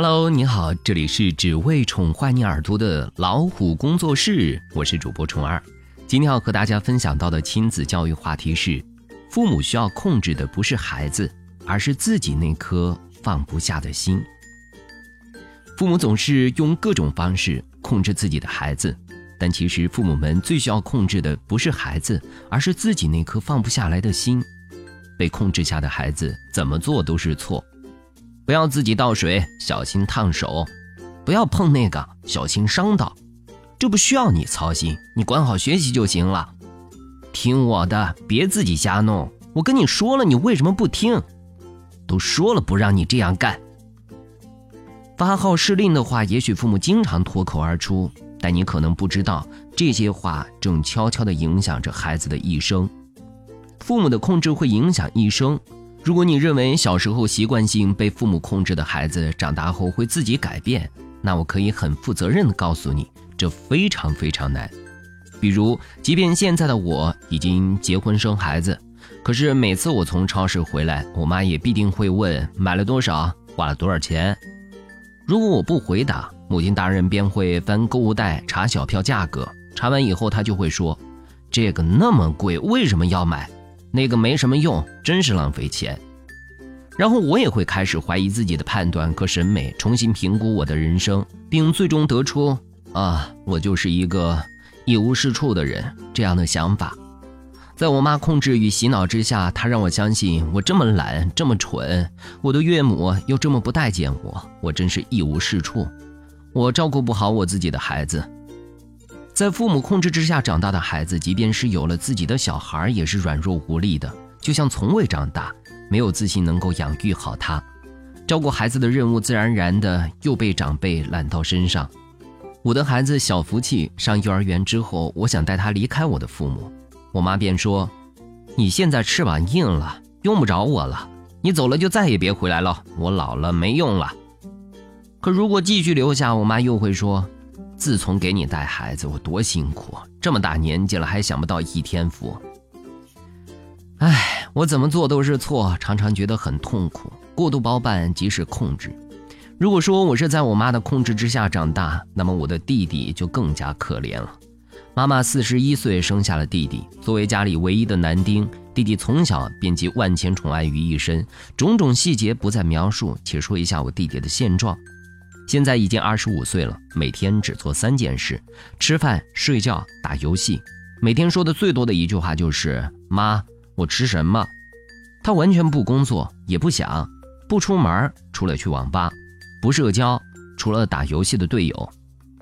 Hello，你好，这里是只为宠坏你耳朵的老虎工作室，我是主播虫儿。今天要和大家分享到的亲子教育话题是：父母需要控制的不是孩子，而是自己那颗放不下的心。父母总是用各种方式控制自己的孩子，但其实父母们最需要控制的不是孩子，而是自己那颗放不下来的心。被控制下的孩子怎么做都是错。不要自己倒水，小心烫手；不要碰那个，小心伤到。这不需要你操心，你管好学习就行了。听我的，别自己瞎弄。我跟你说了，你为什么不听？都说了不让你这样干。发号施令的话，也许父母经常脱口而出，但你可能不知道，这些话正悄悄地影响着孩子的一生。父母的控制会影响一生。如果你认为小时候习惯性被父母控制的孩子长大后会自己改变，那我可以很负责任地告诉你，这非常非常难。比如，即便现在的我已经结婚生孩子，可是每次我从超市回来，我妈也必定会问买了多少，花了多少钱。如果我不回答，母亲大人便会翻购物袋查小票价格，查完以后她就会说：“这个那么贵，为什么要买？”那个没什么用，真是浪费钱。然后我也会开始怀疑自己的判断和审美，重新评估我的人生，并最终得出啊，我就是一个一无是处的人这样的想法。在我妈控制与洗脑之下，她让我相信我这么懒，这么蠢，我的岳母又这么不待见我，我真是一无是处，我照顾不好我自己的孩子。在父母控制之下长大的孩子，即便是有了自己的小孩，也是软弱无力的，就像从未长大，没有自信能够养育好他。照顾孩子的任务，自然而然的又被长辈揽到身上。我的孩子小福气，上幼儿园之后，我想带他离开我的父母，我妈便说：“你现在翅膀硬了，用不着我了，你走了就再也别回来了，我老了没用了。”可如果继续留下，我妈又会说。自从给你带孩子，我多辛苦，这么大年纪了还想不到一天福。唉，我怎么做都是错，常常觉得很痛苦。过度包办即是控制。如果说我是在我妈的控制之下长大，那么我的弟弟就更加可怜了。妈妈四十一岁生下了弟弟，作为家里唯一的男丁，弟弟从小便集万千宠爱于一身，种种细节不再描述，且说一下我弟弟的现状。现在已经二十五岁了，每天只做三件事：吃饭、睡觉、打游戏。每天说的最多的一句话就是“妈，我吃什么？”他完全不工作，也不想，不出门，除了去网吧，不社交，除了打游戏的队友。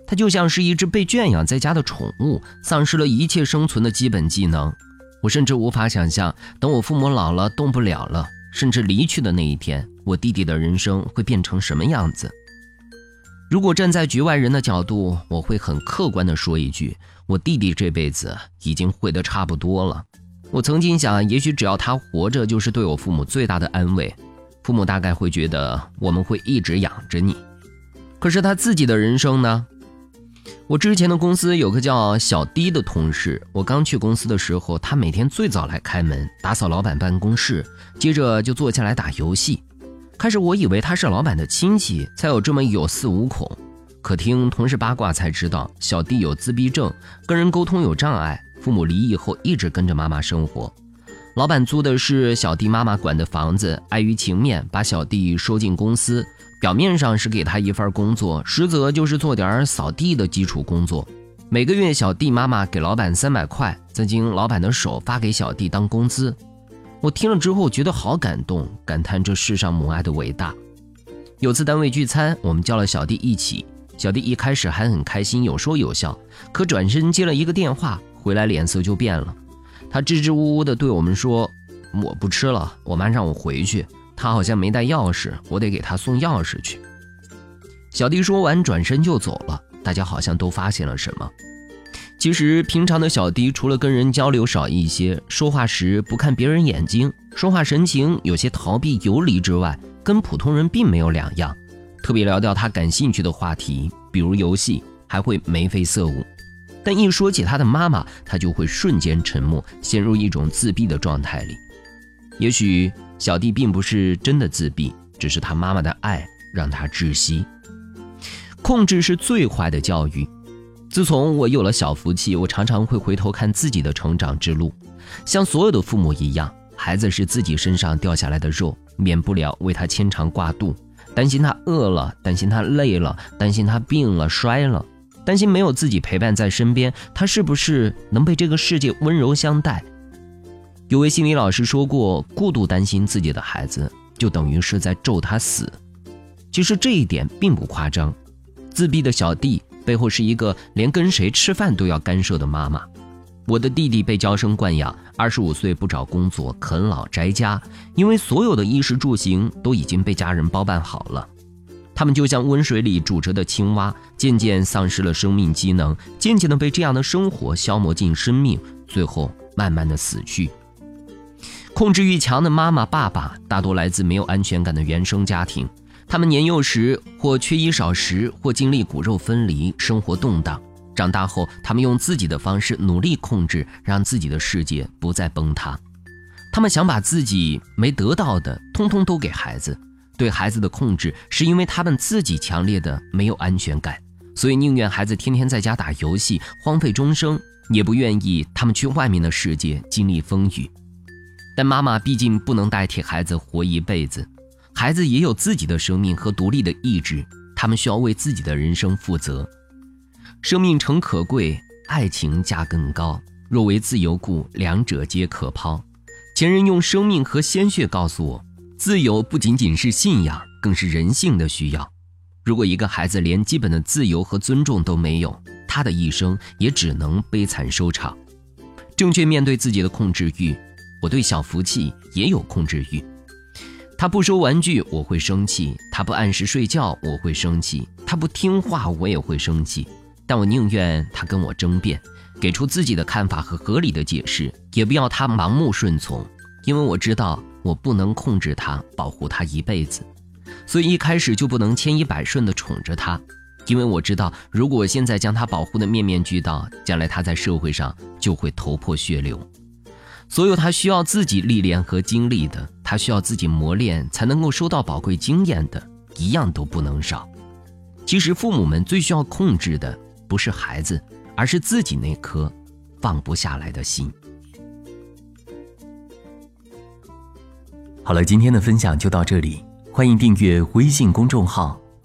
他就像是一只被圈养在家的宠物，丧失了一切生存的基本技能。我甚至无法想象，等我父母老了，动不了了，甚至离去的那一天，我弟弟的人生会变成什么样子。如果站在局外人的角度，我会很客观地说一句：我弟弟这辈子已经毁得差不多了。我曾经想，也许只要他活着，就是对我父母最大的安慰。父母大概会觉得我们会一直养着你。可是他自己的人生呢？我之前的公司有个叫小迪的同事，我刚去公司的时候，他每天最早来开门，打扫老板办公室，接着就坐下来打游戏。开始我以为他是老板的亲戚，才有这么有恃无恐。可听同事八卦才知道，小弟有自闭症，跟人沟通有障碍，父母离异后一直跟着妈妈生活。老板租的是小弟妈妈管的房子，碍于情面，把小弟收进公司。表面上是给他一份工作，实则就是做点扫地的基础工作。每个月小弟妈妈给老板三百块，再经老板的手发给小弟当工资。我听了之后觉得好感动，感叹这世上母爱的伟大。有次单位聚餐，我们叫了小弟一起。小弟一开始还很开心，有说有笑，可转身接了一个电话，回来脸色就变了。他支支吾吾地对我们说：“我不吃了，我妈让我回去。她好像没带钥匙，我得给她送钥匙去。”小弟说完转身就走了。大家好像都发现了什么。其实平常的小迪除了跟人交流少一些，说话时不看别人眼睛，说话神情有些逃避游离之外，跟普通人并没有两样。特别聊到他感兴趣的话题，比如游戏，还会眉飞色舞。但一说起他的妈妈，他就会瞬间沉默，陷入一种自闭的状态里。也许小弟并不是真的自闭，只是他妈妈的爱让他窒息。控制是最坏的教育。自从我有了小福气，我常常会回头看自己的成长之路。像所有的父母一样，孩子是自己身上掉下来的肉，免不了为他牵肠挂肚，担心他饿了，担心他累了，担心他病了衰了，担心没有自己陪伴在身边，他是不是能被这个世界温柔相待？有位心理老师说过，过度担心自己的孩子，就等于是在咒他死。其实这一点并不夸张。自闭的小弟背后是一个连跟谁吃饭都要干涉的妈妈。我的弟弟被娇生惯养，二十五岁不找工作，啃老宅家，因为所有的衣食住行都已经被家人包办好了。他们就像温水里煮着的青蛙，渐渐丧失了生命机能，渐渐的被这样的生活消磨尽生命，最后慢慢的死去。控制欲强的妈妈、爸爸大多来自没有安全感的原生家庭，他们年幼时或缺衣少食，或经历骨肉分离，生活动荡。长大后，他们用自己的方式努力控制，让自己的世界不再崩塌。他们想把自己没得到的通通都给孩子。对孩子的控制，是因为他们自己强烈的没有安全感，所以宁愿孩子天天在家打游戏，荒废终生，也不愿意他们去外面的世界经历风雨。但妈妈毕竟不能代替孩子活一辈子，孩子也有自己的生命和独立的意志，他们需要为自己的人生负责。生命诚可贵，爱情价更高。若为自由故，两者皆可抛。前人用生命和鲜血告诉我，自由不仅仅是信仰，更是人性的需要。如果一个孩子连基本的自由和尊重都没有，他的一生也只能悲惨收场。正确面对自己的控制欲。我对小福气也有控制欲，他不收玩具我会生气，他不按时睡觉我会生气，他不听话我也会生气，但我宁愿他跟我争辩，给出自己的看法和合理的解释，也不要他盲目顺从，因为我知道我不能控制他，保护他一辈子，所以一开始就不能千依百顺地宠着他，因为我知道如果现在将他保护得面面俱到，将来他在社会上就会头破血流。所有他需要自己历练和经历的，他需要自己磨练才能够收到宝贵经验的，一样都不能少。其实父母们最需要控制的，不是孩子，而是自己那颗放不下来的心。好了，今天的分享就到这里，欢迎订阅微信公众号。